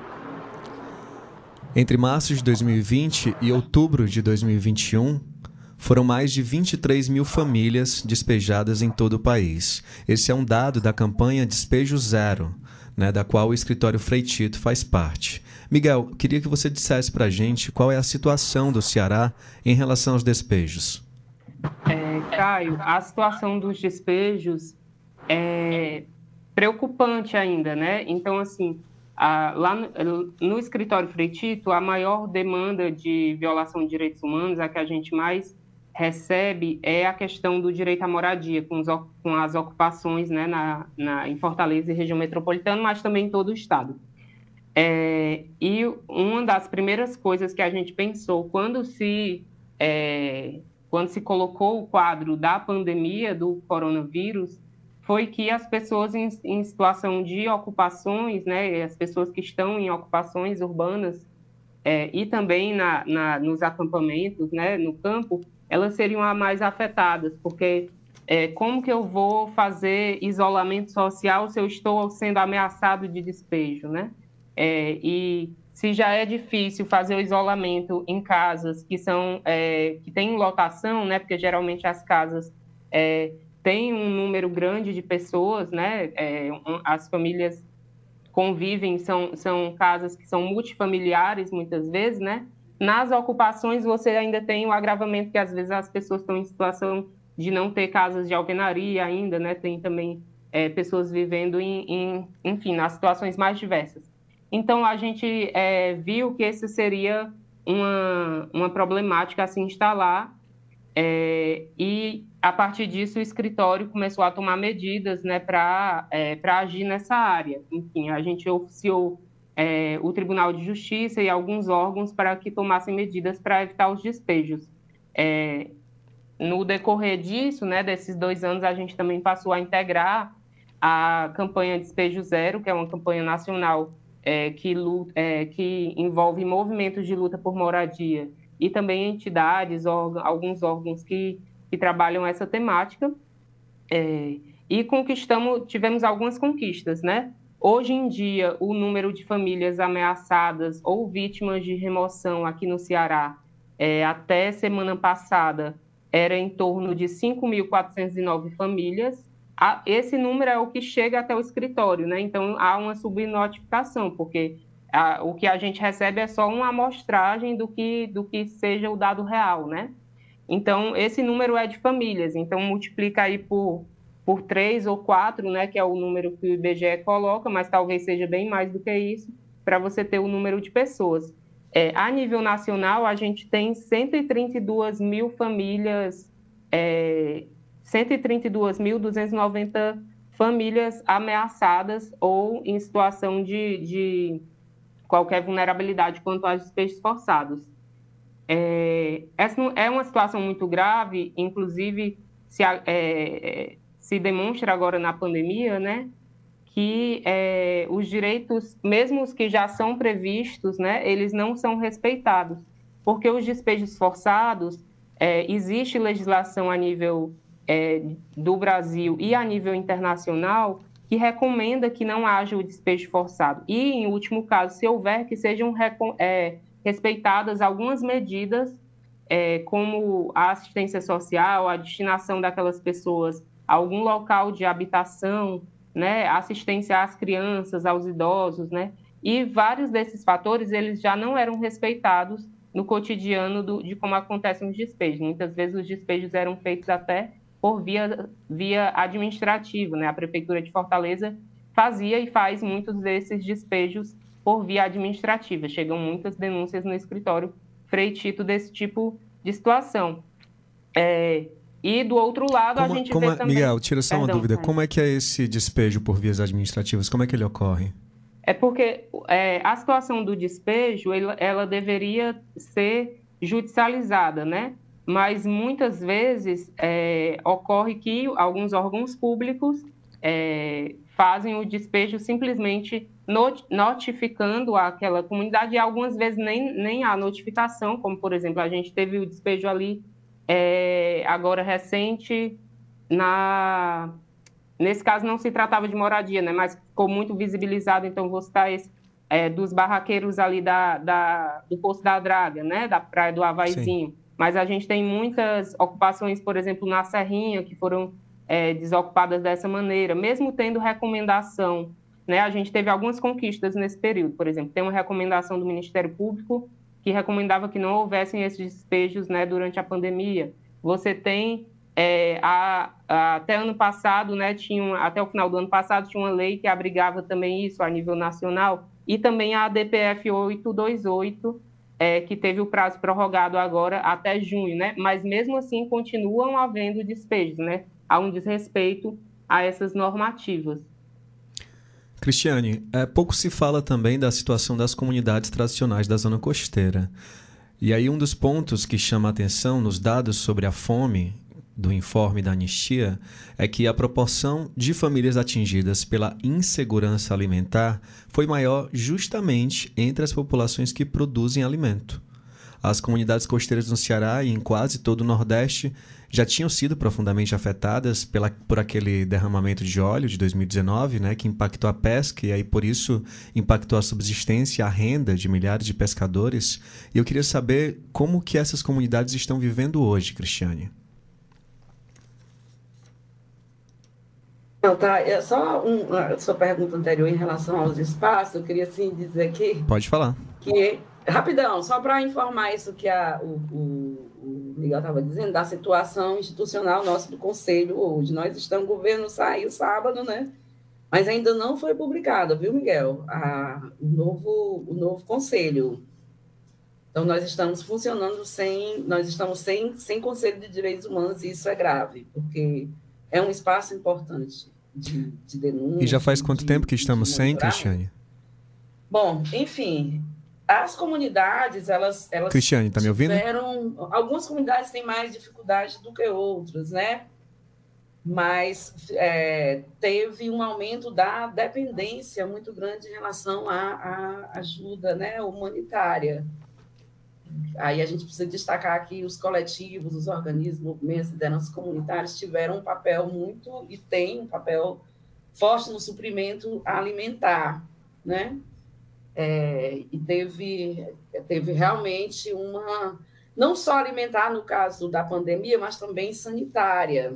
Entre março de 2020 e outubro de 2021, foram mais de 23 mil famílias despejadas em todo o país. Esse é um dado da campanha Despejo Zero, né, da qual o escritório Freitito faz parte. Miguel, queria que você dissesse para a gente qual é a situação do Ceará em relação aos despejos. É, Caio, a situação dos despejos é preocupante ainda, né? Então, assim, a, lá no, no, escritório Freitito, a maior demanda de violação de direitos humanos, a que a gente mais recebe é a questão do direito à moradia, com, os, com as ocupações né, na, na, em Fortaleza e região metropolitana, mas também em todo o estado. É, e uma das primeiras coisas que a gente pensou quando se, é, quando se colocou o quadro da pandemia do coronavírus foi que as pessoas em, em situação de ocupações, né, as pessoas que estão em ocupações urbanas é, e também na, na, nos acampamentos, né, no campo, elas seriam as mais afetadas, porque é, como que eu vou fazer isolamento social se eu estou sendo ameaçado de despejo, né? É, e se já é difícil fazer o isolamento em casas que são é, que têm lotação, né? Porque geralmente as casas é, têm um número grande de pessoas, né? É, um, as famílias convivem, são, são casas que são multifamiliares muitas vezes, né? Nas ocupações, você ainda tem o agravamento que às vezes as pessoas estão em situação de não ter casas de alvenaria ainda, né? Tem também é, pessoas vivendo em, em, enfim, nas situações mais diversas. Então, a gente é, viu que esse seria uma, uma problemática a se instalar, é, e a partir disso o escritório começou a tomar medidas né, para é, agir nessa área. Enfim, a gente oficiou é, o Tribunal de Justiça e alguns órgãos para que tomassem medidas para evitar os despejos. É, no decorrer disso, né, desses dois anos, a gente também passou a integrar a campanha Despejo Zero, que é uma campanha nacional é, que, é, que envolve movimentos de luta por moradia e também entidades, órgãos, alguns órgãos que, que trabalham essa temática. É, e conquistamos, tivemos algumas conquistas, né? Hoje em dia, o número de famílias ameaçadas ou vítimas de remoção aqui no Ceará, é, até semana passada, era em torno de 5.409 famílias. Esse número é o que chega até o escritório, né? Então, há uma subnotificação, porque a, o que a gente recebe é só uma amostragem do que, do que seja o dado real, né? Então, esse número é de famílias, então multiplica aí por por três ou quatro, né, que é o número que o IBGE coloca, mas talvez seja bem mais do que isso, para você ter o número de pessoas. É, a nível nacional, a gente tem 132 mil famílias, é, 132.290 famílias ameaçadas ou em situação de, de qualquer vulnerabilidade quanto aos despejos forçados. É, essa é uma situação muito grave, inclusive se, é, se demonstra agora na pandemia, né, que é, os direitos, mesmo os que já são previstos, né, eles não são respeitados, porque os despejos forçados, é, existe legislação a nível é, do Brasil e a nível internacional que recomenda que não haja o despejo forçado. E, em último caso, se houver, que sejam é, respeitadas algumas medidas, é, como a assistência social, a destinação daquelas pessoas algum local de habitação, né, assistência às crianças, aos idosos, né, e vários desses fatores eles já não eram respeitados no cotidiano do, de como acontecem os despejos. Muitas vezes os despejos eram feitos até por via, via administrativa, né? A prefeitura de Fortaleza fazia e faz muitos desses despejos por via administrativa. Chegam muitas denúncias no escritório freitito desse tipo de situação. É, e do outro lado, como, a gente como vê é, também... Miguel, tira só Perdão, uma dúvida. Como é que é esse despejo por vias administrativas? Como é que ele ocorre? É porque é, a situação do despejo, ela, ela deveria ser judicializada, né? Mas muitas vezes é, ocorre que alguns órgãos públicos é, fazem o despejo simplesmente notificando aquela comunidade e algumas vezes nem, nem há notificação, como por exemplo a gente teve o despejo ali é, agora recente, na nesse caso não se tratava de moradia, né, mas ficou muito visibilizado, então vou citar esse, é, dos barraqueiros ali da, da, do Poço da Draga, né, da Praia do Havaizinho. Sim. Mas a gente tem muitas ocupações, por exemplo, na Serrinha, que foram é, desocupadas dessa maneira, mesmo tendo recomendação. Né, a gente teve algumas conquistas nesse período, por exemplo, tem uma recomendação do Ministério Público que recomendava que não houvessem esses despejos né, durante a pandemia. Você tem, é, a, a, até ano passado, né, tinha, até o final do ano passado, tinha uma lei que abrigava também isso a nível nacional, e também a ADPF 828, é, que teve o prazo prorrogado agora até junho, né? Mas mesmo assim continuam havendo despejos, né? Há um desrespeito a essas normativas. Cristiane, é, pouco se fala também da situação das comunidades tradicionais da zona costeira. E aí um dos pontos que chama a atenção nos dados sobre a fome do informe da anistia é que a proporção de famílias atingidas pela insegurança alimentar foi maior justamente entre as populações que produzem alimento. As comunidades costeiras no Ceará e em quase todo o Nordeste já tinham sido profundamente afetadas pela, por aquele derramamento de óleo de 2019, né, que impactou a pesca e aí por isso impactou a subsistência, a renda de milhares de pescadores. E eu queria saber como que essas comunidades estão vivendo hoje, Cristiane. Não, tá. É só um, a sua pergunta anterior em relação aos espaços, eu queria assim dizer aqui. Pode falar. Que Rapidão, só para informar isso que a, o, o, o Miguel estava dizendo, da situação institucional nossa do Conselho hoje. Nós estamos, o governo saiu sábado, né? Mas ainda não foi publicada, viu, Miguel? A, o, novo, o novo conselho. Então, nós estamos funcionando sem, nós estamos sem, sem Conselho de Direitos Humanos, e isso é grave, porque é um espaço importante de, de denúncia. E já faz quanto de, tempo que estamos sem, Cristiane? Bom, enfim, as comunidades, elas, elas Cristiane, tá me ouvindo? Tiveram, algumas comunidades têm mais dificuldade do que outras, né? Mas é, teve um aumento da dependência muito grande em relação à, à ajuda né, humanitária. Aí a gente precisa destacar que os coletivos, os organismos, movimentos, lideranças comunitárias tiveram um papel muito e têm um papel forte no suprimento alimentar, né? É, e teve, teve realmente uma, não só alimentar no caso da pandemia, mas também sanitária.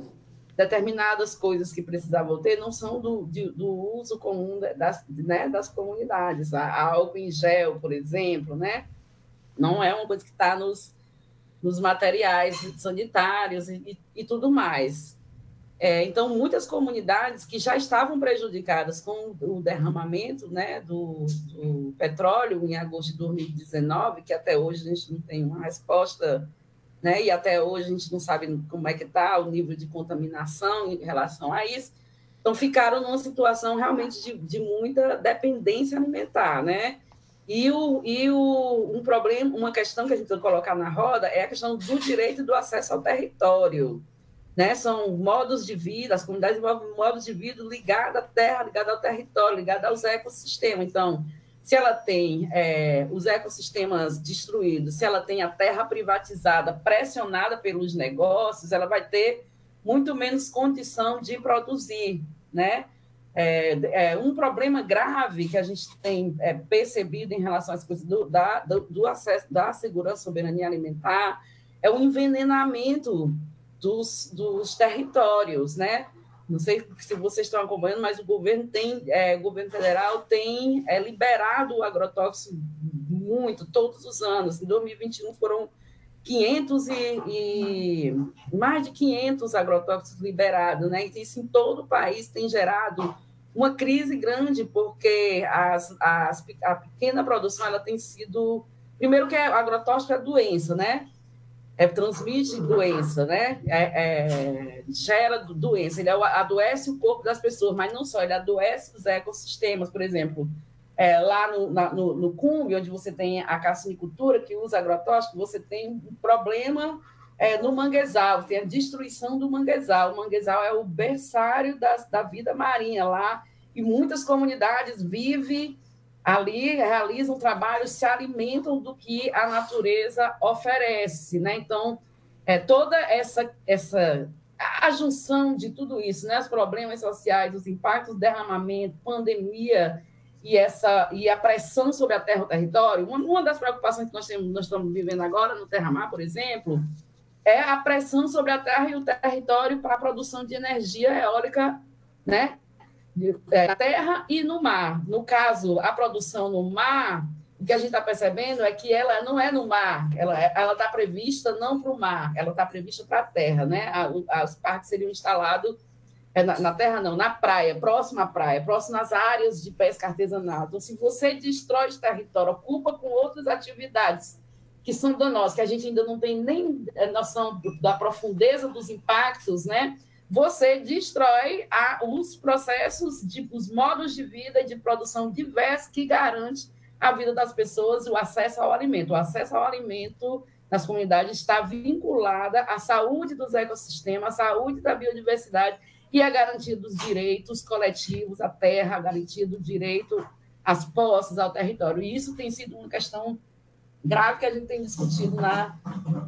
Determinadas coisas que precisavam ter não são do, de, do uso comum das, né, das comunidades. A álcool em gel, por exemplo, né? não é uma coisa que está nos, nos materiais sanitários e, e tudo mais. É, então, muitas comunidades que já estavam prejudicadas com o derramamento né, do, do, petróleo em agosto de 2019, que até hoje a gente não tem uma resposta, né, e até hoje a gente não sabe como é que está o nível de contaminação em relação a isso, então ficaram numa situação realmente de, de muita dependência alimentar, né? E, o, e o, um problema, uma questão que a gente tem que colocar na roda é a questão do direito do acesso ao território né? São modos de vida, as comunidades envolvem modos de vida ligados à terra, ligados ao território, ligados aos ecossistemas. Então, se ela tem é, os ecossistemas destruídos, se ela tem a terra privatizada, pressionada pelos negócios, ela vai ter muito menos condição de produzir, né? É, é um problema grave que a gente tem é, percebido em relação às coisas do, da, do, do acesso da segurança soberania alimentar é o envenenamento dos, dos territórios, né? Não sei se vocês estão acompanhando, mas o governo tem, é, o governo federal tem é, liberado o agrotóxico muito, todos os anos. Em 2021 foram 500 e, e mais de 500 agrotóxicos liberados, né? Isso em todo o país tem gerado uma crise grande, porque as, as, a pequena produção ela tem sido. Primeiro, que agrotóxico é doença, né? É, transmite doença, né? É, é, gera doença. Ele adoece o corpo das pessoas, mas não só, ele adoece os ecossistemas, por exemplo. É, lá no, na, no, no Cumbi, onde você tem a cassinicultura que usa agrotóxico, você tem um problema é, no manguezal, tem a destruição do manguezal. O manguezal é o berçário da, da vida marinha lá, e muitas comunidades vivem ali realizam trabalhos, se alimentam do que a natureza oferece, né? Então, é toda essa essa a junção de tudo isso, né? Os problemas sociais, os impactos derramamento, pandemia e essa e a pressão sobre a terra e o território. Uma, uma das preocupações que nós temos, nós estamos vivendo agora no Terra-Mar, por exemplo, é a pressão sobre a terra e o território para a produção de energia eólica, né? É, na terra e no mar. No caso, a produção no mar, o que a gente está percebendo é que ela não é no mar, ela está prevista não para o mar, ela está prevista para a terra, né? As parques seriam instalados é, na, na, terra, não, na praia, próxima à praia, próxima às áreas de pesca artesanal. Então, se você destrói esse território, ocupa com outras atividades que são danosas, que a gente ainda não tem nem é, noção da profundeza dos impactos, né? Você destrói a, os processos, de, os modos de vida e de produção diversos que garante a vida das pessoas e o acesso ao alimento. O acesso ao alimento nas comunidades está vinculada à saúde dos ecossistemas, à saúde da biodiversidade e à garantia dos direitos coletivos à terra, garantia do direito às posses, ao território. E isso tem sido uma questão grave que a gente tem discutido na,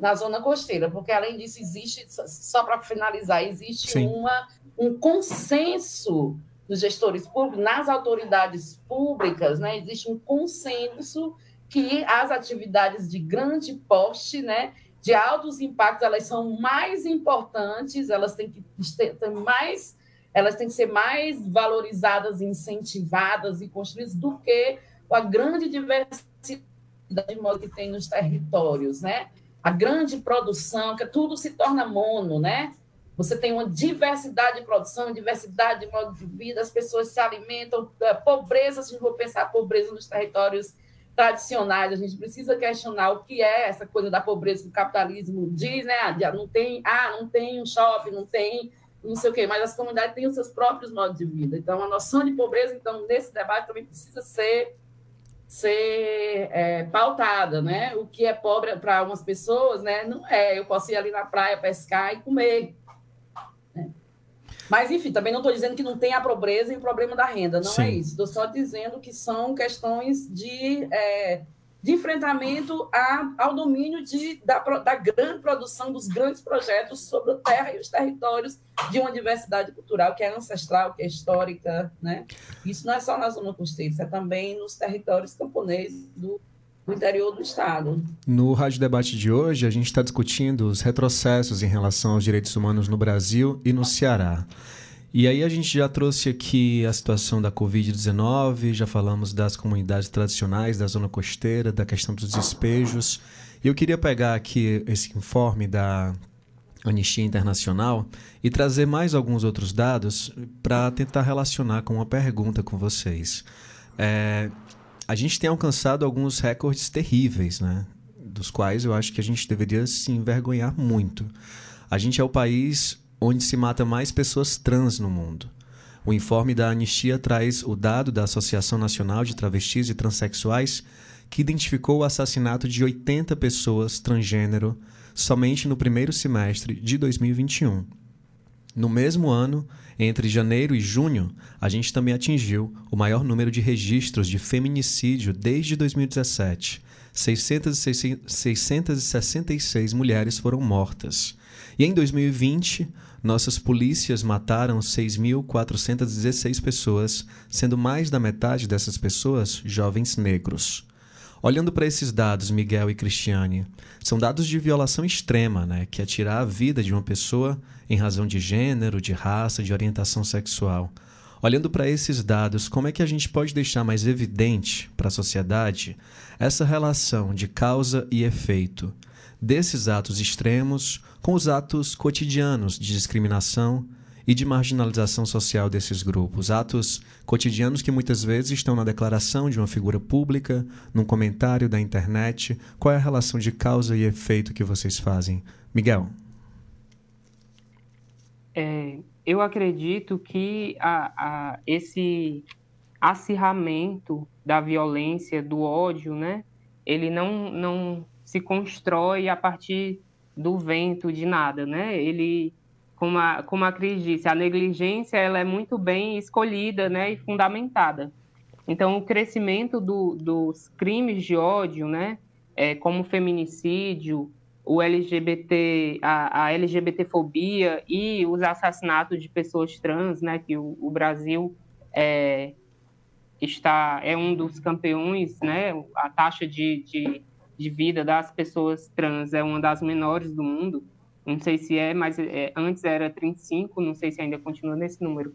na zona costeira, porque além disso existe, só para finalizar, existe uma, um consenso dos gestores públicos, nas autoridades públicas, né, existe um consenso que as atividades de grande porte, né, de altos impactos, elas são mais importantes, elas têm que ter mais, elas têm que ser mais valorizadas, incentivadas e construídas do que a grande diversidade de modo que tem nos territórios, né? A grande produção, que tudo se torna mono, né? você tem uma diversidade de produção, diversidade de modo de vida, as pessoas se alimentam, é, pobreza, se a gente for pensar pobreza nos territórios tradicionais, a gente precisa questionar o que é essa coisa da pobreza que o capitalismo diz, né? Ah, não tem, ah, não tem um shopping, não tem não sei o quê, mas as comunidades têm os seus próprios modos de vida. Então, a noção de pobreza, então, nesse debate também precisa ser ser é, pautada, né? O que é pobre para algumas pessoas, né? Não é. Eu posso ir ali na praia pescar e comer. Né? Mas, enfim, também não estou dizendo que não tem a pobreza e o problema da renda, não é Sim. é isso. Estou só dizendo que são questões de é, de enfrentamento a, ao domínio de, da, da grande produção dos grandes projetos sobre a terra e os territórios de uma diversidade cultural que é ancestral, que é histórica. Né? Isso não é só na zona costeira, é também nos territórios camponeses do, do interior do Estado. No Rádio Debate de hoje, a gente está discutindo os retrocessos em relação aos direitos humanos no Brasil e no Ceará. E aí a gente já trouxe aqui a situação da Covid-19, já falamos das comunidades tradicionais da zona costeira, da questão dos despejos. Eu queria pegar aqui esse informe da Anistia Internacional e trazer mais alguns outros dados para tentar relacionar com uma pergunta com vocês. É, a gente tem alcançado alguns recordes terríveis, né? Dos quais eu acho que a gente deveria se envergonhar muito. A gente é o país onde se mata mais pessoas trans no mundo. O informe da Anistia traz o dado da Associação Nacional de Travestis e Transsexuais, que identificou o assassinato de 80 pessoas transgênero somente no primeiro semestre de 2021. No mesmo ano, entre janeiro e junho, a gente também atingiu o maior número de registros de feminicídio desde 2017. 666 mulheres foram mortas. E em 2020, nossas polícias mataram 6.416 pessoas, sendo mais da metade dessas pessoas jovens negros. Olhando para esses dados, Miguel e Cristiane, são dados de violação extrema, né, que é tirar a vida de uma pessoa em razão de gênero, de raça, de orientação sexual. Olhando para esses dados, como é que a gente pode deixar mais evidente para a sociedade essa relação de causa e efeito desses atos extremos com os atos cotidianos de discriminação e de marginalização social desses grupos. Atos cotidianos que muitas vezes estão na declaração de uma figura pública, num comentário da internet. Qual é a relação de causa e efeito que vocês fazem? Miguel. É, eu acredito que a, a, esse acirramento da violência, do ódio, né, ele não, não se constrói a partir do vento, de nada, né? Ele, como a, como a Cris disse, a negligência ela é muito bem escolhida, né, e fundamentada. Então, o crescimento do, dos crimes de ódio, né, é, como feminicídio, o LGBT, a, a LGBTfobia e os assassinatos de pessoas trans, né, que o, o Brasil é, está é um dos campeões, né, a taxa de, de de vida das pessoas trans é uma das menores do mundo. Não sei se é, mas é, antes era 35, não sei se ainda continua nesse número.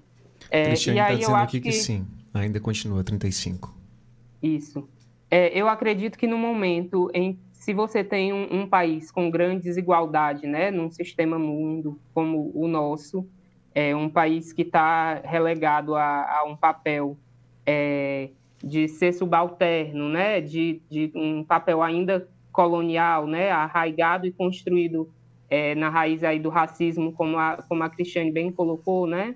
É, Cristiane está dizendo aqui que... que... sim, ainda continua 35. Isso. É, eu acredito que no momento em se você tem um, um, país com grande desigualdade, né, num sistema mundo como o nosso, é um país que está relegado a, a, um papel é, de ser subalterno, né, de, de um papel ainda colonial, né, arraigado e construído é, na raiz aí do racismo, como a, como a Cristiane bem colocou, né,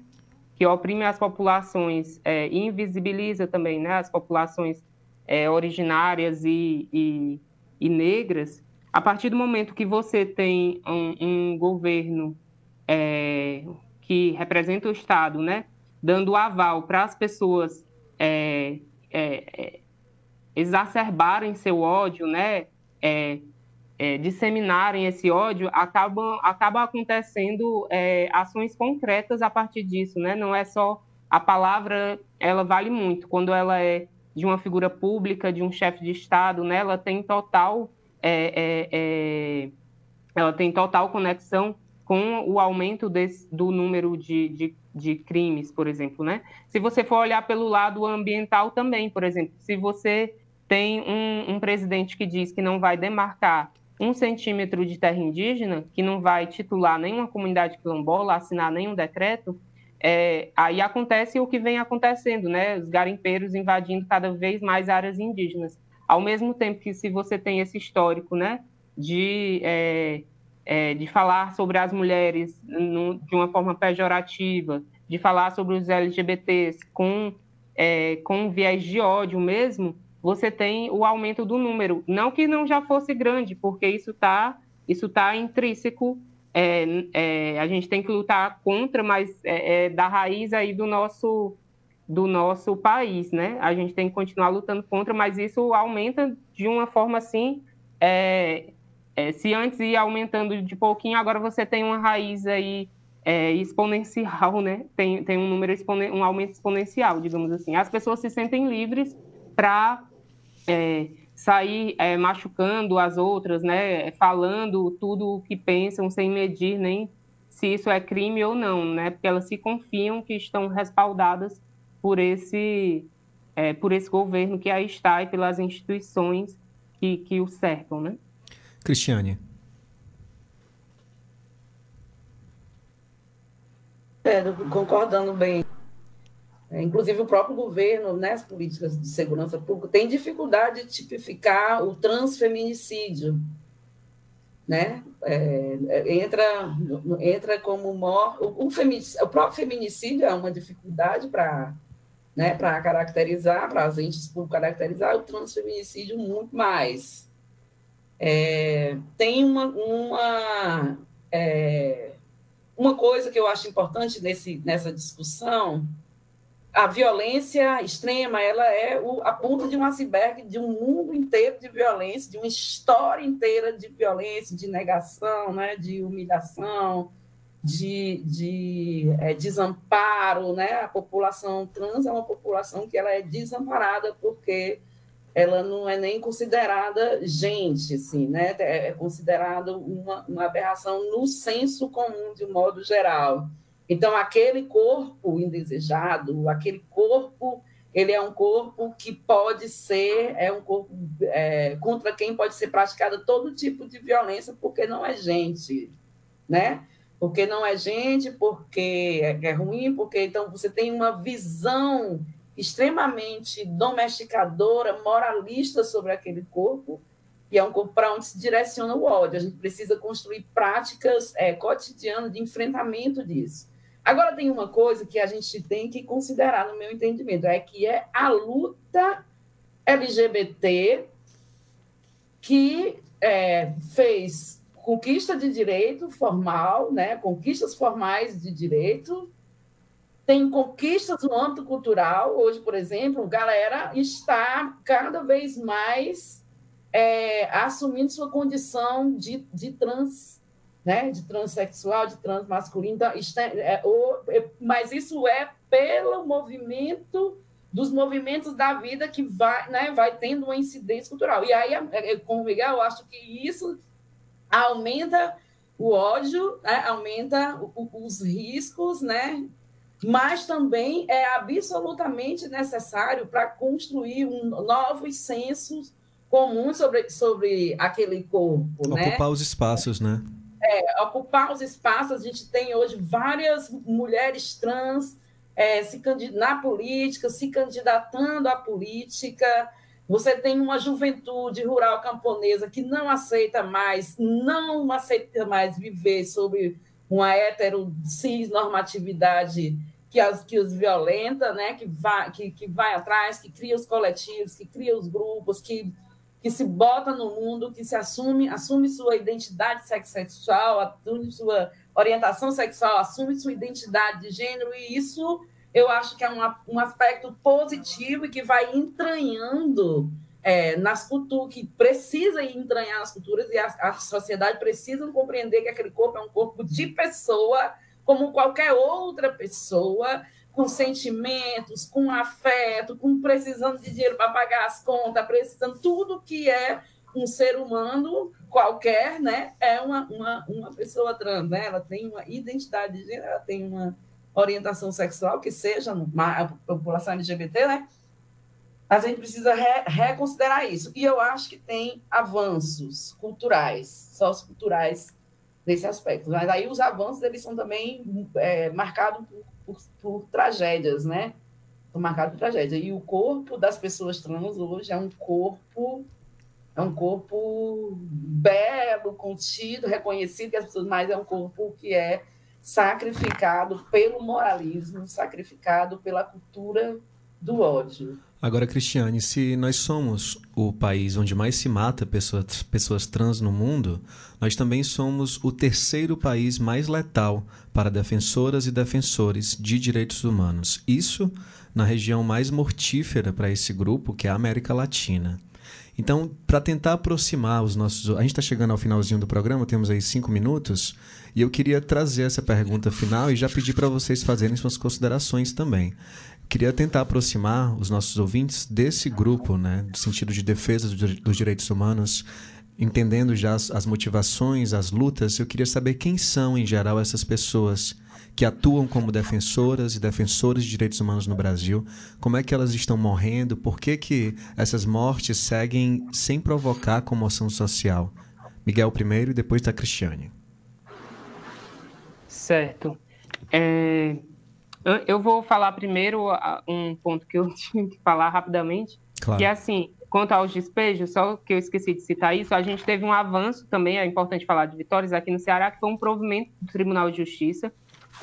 que oprime as populações é, e invisibiliza também, né, as populações é, originárias e, e, e, negras. A partir do momento que você tem um, um governo é, que representa o Estado, né, dando aval para as pessoas é, é, é, exacerbarem seu ódio, né, é, é, disseminarem esse ódio, acabam, acaba acontecendo ações concretas a partir disso, né? Não é só a palavra, ela vale muito quando ela é de uma figura pública, de um chefe de estado, né? Ela tem total, ela tem total conexão com o aumento desse, do número de, de de crimes, por exemplo, né? Se você for olhar pelo lado ambiental também, por exemplo, se você tem um, um presidente que diz que não vai demarcar um centímetro de terra indígena, que não vai titular nenhuma comunidade quilombola, assinar nenhum decreto, é, aí acontece o que vem acontecendo, né? Os garimpeiros invadindo cada vez mais áreas indígenas. Ao mesmo tempo que se você tem esse histórico, né, de, é, é, de falar sobre as mulheres no, de uma forma pejorativa, de falar sobre os LGBTs com, é, com viés de ódio mesmo, você tem o aumento do número. Não que não já fosse grande, porque isso está isso tá intrínseco. É, é, a gente tem que lutar contra, mas é, é, da raiz aí do nosso do nosso país, né? A gente tem que continuar lutando contra, mas isso aumenta de uma forma assim. É, é, se antes ia aumentando de pouquinho, agora você tem uma raiz aí exponencial, né? Tem, tem um número um aumento exponencial, digamos assim. As pessoas se sentem livres para é, sair é, machucando as outras, né, falando tudo o que pensam sem medir nem se isso é crime ou não, né, porque elas se confiam que estão respaldadas por esse é, por esse governo que aí está e pelas instituições que, que o cercam, né? Cristiane. É, concordando bem é, inclusive, o próprio governo, né, as políticas de segurança pública, tem dificuldade de tipificar o transfeminicídio. Né? É, é entra, entra como mor... o, o, o próprio feminicídio é uma dificuldade para né, caracterizar, para as entes públicas caracterizar, o transfeminicídio muito mais. É, tem uma, uma, é, uma coisa que eu acho importante nesse, nessa discussão, a violência extrema ela é o, a ponta de um iceberg de um mundo inteiro de violência, de uma história inteira de violência, de negação, né, de humilhação, de, de é, desamparo, né? A população trans é uma população que ela é desamparada porque ela não é nem considerada gente, assim, né? É considerada uma, uma aberração no senso comum de modo geral. Então, aquele corpo indesejado, aquele corpo, ele é um corpo que pode ser, é um corpo é, contra quem pode ser praticada todo tipo de violência, porque não é gente, né? Porque não é gente, porque é, é ruim, porque então você tem uma visão extremamente domesticadora, moralista sobre aquele corpo, e é um corpo para onde se direciona o ódio. A gente precisa construir práticas é, cotidianas de enfrentamento disso. Agora, tem uma coisa que a gente tem que considerar, no meu entendimento, é que é a luta LGBT que é, fez conquista de direito formal, né, conquistas formais de direito, tem conquistas no âmbito cultural. Hoje, por exemplo, galera está cada vez mais é, assumindo sua condição de, de trans né, de transexual, de transmasculino, então, é, é, é, mas isso é pelo movimento dos movimentos da vida que vai, né, vai tendo uma incidência cultural. E aí, é, com o Miguel, eu acho que isso aumenta o ódio, né, aumenta os riscos, né, mas também é absolutamente necessário para construir um, novos sensos comuns sobre, sobre aquele corpo. Ocupar né? os espaços, né? é, ocupar os espaços. A gente tem hoje várias mulheres trans é, se na política, se candidatando à política. Você tem uma juventude rural camponesa que não aceita mais, não aceita mais viver sobre uma hetero cis normatividade que, as, que os violenta, né? que, vai, que, que vai atrás, que cria os coletivos, que cria os grupos, que que se bota no mundo, que se assume, assume sua identidade sexual, assume sua orientação sexual, assume sua identidade de gênero, e isso eu acho que é um, um aspecto positivo e que vai entranhando é, nas culturas, que precisa entranhar nas culturas, e a, a sociedade precisa compreender que aquele corpo é um corpo de pessoa, como qualquer outra pessoa, com sentimentos, com afeto, com precisando de dinheiro para pagar as contas, precisando tudo que é um ser humano qualquer, né? É uma, uma, uma pessoa trans, né? Ela tem uma identidade de gênero, ela tem uma orientação sexual que seja a população LGBT, né? A gente precisa re, reconsiderar isso. E eu acho que tem avanços culturais, socioculturais nesse aspecto. Mas aí os avanços eles são também é, marcados por, por, por, tragédias, né? São marcados por tragédia. E o corpo das pessoas trans hoje é um corpo é um corpo belo, contido, reconhecido que as pessoas, mas é um corpo que é sacrificado pelo moralismo, sacrificado pela cultura do ódio. Agora, Cristiane, se nós somos o país onde mais se mata pessoas, pessoas trans no mundo, nós também somos o terceiro país mais letal para defensoras e defensores de direitos humanos. Isso na região mais mortífera para esse grupo, que é a América Latina. Então, para tentar aproximar os nossos. A gente está chegando ao finalzinho do programa, temos aí cinco minutos, e eu queria trazer essa pergunta final e já pedir para vocês fazerem suas considerações também. Queria tentar aproximar os nossos ouvintes desse grupo, né, do sentido de defesa dos direitos humanos, entendendo já as, as motivações, as lutas. Eu queria saber quem são, em geral, essas pessoas que atuam como defensoras e defensores de direitos humanos no Brasil. Como é que elas estão morrendo? Por que, que essas mortes seguem sem provocar comoção social? Miguel primeiro e depois da Cristiane. Certo. É, eu vou falar primeiro um ponto que eu tinha que falar rapidamente, claro. que é assim, quanto aos despejos, só que eu esqueci de citar isso, a gente teve um avanço também, é importante falar de vitórias aqui no Ceará, que foi um provimento do Tribunal de Justiça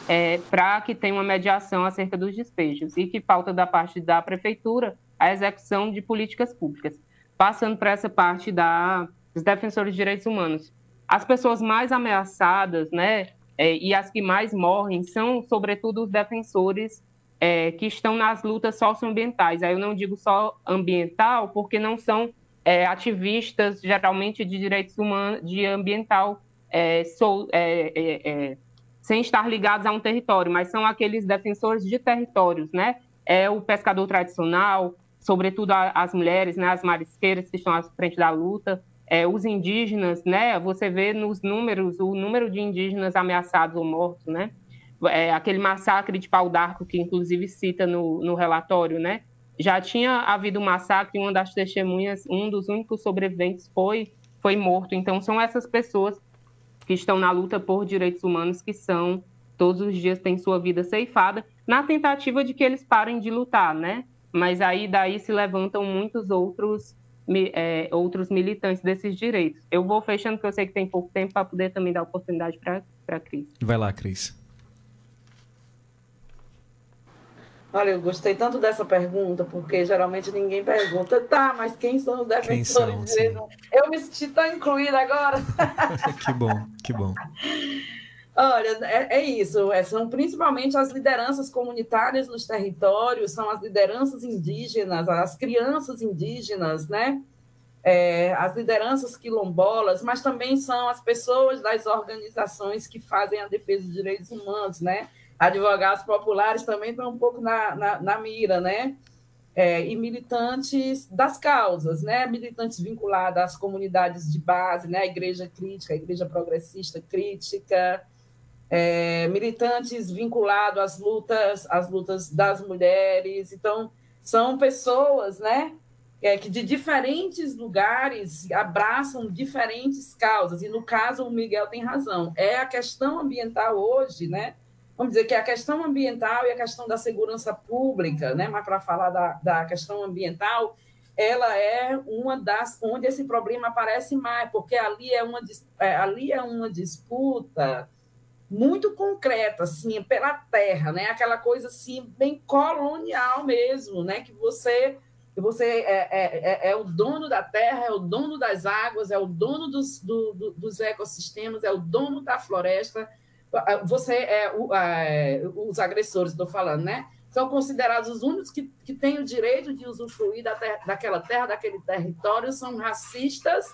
é, para que tenha uma mediação acerca dos despejos e que falta da parte da prefeitura a execução de políticas públicas. Passando para essa parte da, dos defensores de direitos humanos. As pessoas mais ameaçadas, né, é, e as que mais morrem são, sobretudo, os defensores é, que estão nas lutas socioambientais. Aí eu não digo só ambiental, porque não são é, ativistas, geralmente, de direitos humanos, de ambiental, é, sou, é, é, sem estar ligados a um território, mas são aqueles defensores de territórios, né? É o pescador tradicional, sobretudo as mulheres, né, as marisqueiras que estão à frente da luta, é, os indígenas, né? Você vê nos números o número de indígenas ameaçados ou mortos, né? É, aquele massacre de Pau d'Arco que inclusive cita no, no relatório, né? Já tinha havido um massacre, uma das testemunhas, um dos únicos sobreviventes foi foi morto. Então são essas pessoas que estão na luta por direitos humanos que são todos os dias têm sua vida ceifada na tentativa de que eles parem de lutar, né? Mas aí daí se levantam muitos outros é, outros militantes desses direitos. Eu vou fechando, porque eu sei que tem pouco tempo, para poder também dar oportunidade para a Cris. Vai lá, Cris. Olha, eu gostei tanto dessa pergunta, porque geralmente ninguém pergunta, tá, mas quem são os defensores de direitos? Eu me senti tão incluída agora. que bom, que bom. Olha, é, é isso. É, são principalmente as lideranças comunitárias nos territórios, são as lideranças indígenas, as crianças indígenas, né? É, as lideranças quilombolas, mas também são as pessoas das organizações que fazem a defesa dos direitos humanos, né? Advogados populares também estão um pouco na, na, na mira, né? É, e militantes das causas, né? Militantes vinculados às comunidades de base, né? A igreja crítica, a igreja progressista crítica, é, militantes vinculados às lutas, às lutas das mulheres. Então, são pessoas, né, é, que de diferentes lugares abraçam diferentes causas. E no caso, o Miguel tem razão. É a questão ambiental hoje, né? Vamos dizer que é a questão ambiental e a questão da segurança pública, né? Mas para falar da, da questão ambiental, ela é uma das onde esse problema aparece mais, porque ali é uma, é, ali é uma disputa muito concreta, assim, pela terra, né? Aquela coisa assim bem colonial mesmo, né? Que você que você é, é, é, é o dono da terra, é o dono das águas, é o dono dos, do, do, dos ecossistemas, é o dono da floresta. Você é, o, é os agressores, estou falando, né? São considerados os únicos que, que têm o direito de usufruir da terra, daquela terra, daquele território, são racistas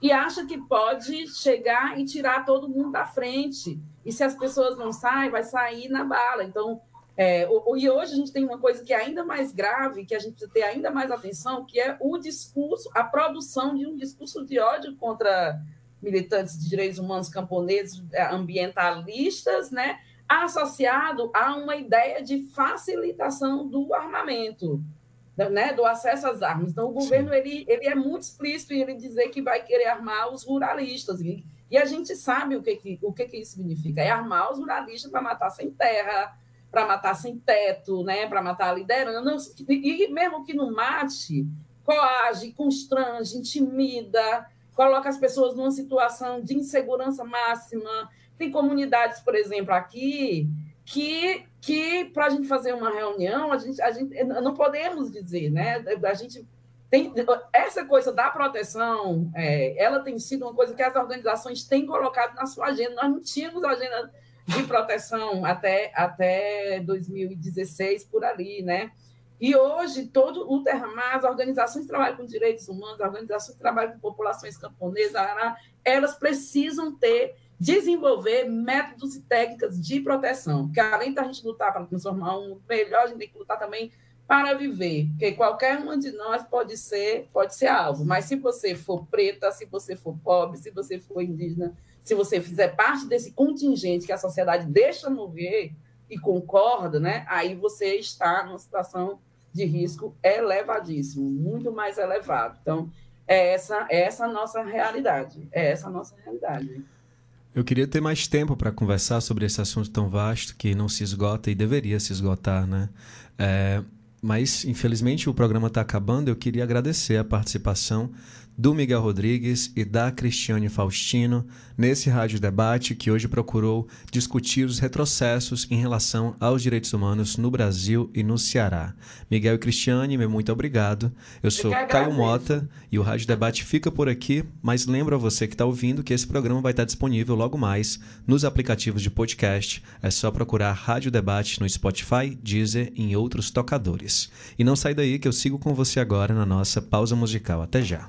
e acha que pode chegar e tirar todo mundo da frente. E se as pessoas não saem, vai sair na bala. Então, é, e hoje a gente tem uma coisa que é ainda mais grave, que a gente precisa ter ainda mais atenção, que é o discurso, a produção de um discurso de ódio contra militantes de direitos humanos camponeses, é, ambientalistas, né, associado a uma ideia de facilitação do armamento. Né, do acesso às armas. Então, o governo ele, ele é muito explícito em ele dizer que vai querer armar os ruralistas. E, e a gente sabe o que, que, o que, que isso significa. É armar os ruralistas para matar sem terra, para matar sem teto, né, para matar a liderança. E mesmo que não mate, coage, constrange, intimida, coloca as pessoas numa situação de insegurança máxima. Tem comunidades, por exemplo, aqui que, que para a gente fazer uma reunião, a gente, a gente não podemos dizer, né? A gente tem essa coisa da proteção, é, ela tem sido uma coisa que as organizações têm colocado na sua agenda. Nós não tínhamos agenda de proteção até, até 2016 por ali, né? E hoje, todo o Terramar, as organizações que trabalham com direitos humanos, as organizações que trabalham com populações camponesas, elas precisam ter desenvolver métodos e técnicas de proteção, que além da gente lutar para transformar um melhor, a gente tem que lutar também para viver, porque qualquer uma de nós pode ser, pode ser alvo, mas se você for preta, se você for pobre, se você for indígena, se você fizer parte desse contingente que a sociedade deixa mover e concorda, né, aí você está numa situação de risco elevadíssimo, muito mais elevado. Então, é essa, é essa nossa realidade, é essa a nossa realidade. Eu queria ter mais tempo para conversar sobre esse assunto tão vasto que não se esgota e deveria se esgotar, né? É, mas, infelizmente, o programa está acabando. Eu queria agradecer a participação do Miguel Rodrigues e da Cristiane Faustino nesse rádio debate que hoje procurou discutir os retrocessos em relação aos direitos humanos no Brasil e no Ceará. Miguel e Cristiane, muito obrigado. Eu sou Caio Mota e o Rádio Debate fica por aqui, mas lembro a você que está ouvindo que esse programa vai estar disponível logo mais nos aplicativos de podcast. É só procurar Rádio Debate no Spotify, Deezer e em outros tocadores. E não sai daí que eu sigo com você agora na nossa pausa musical. Até já.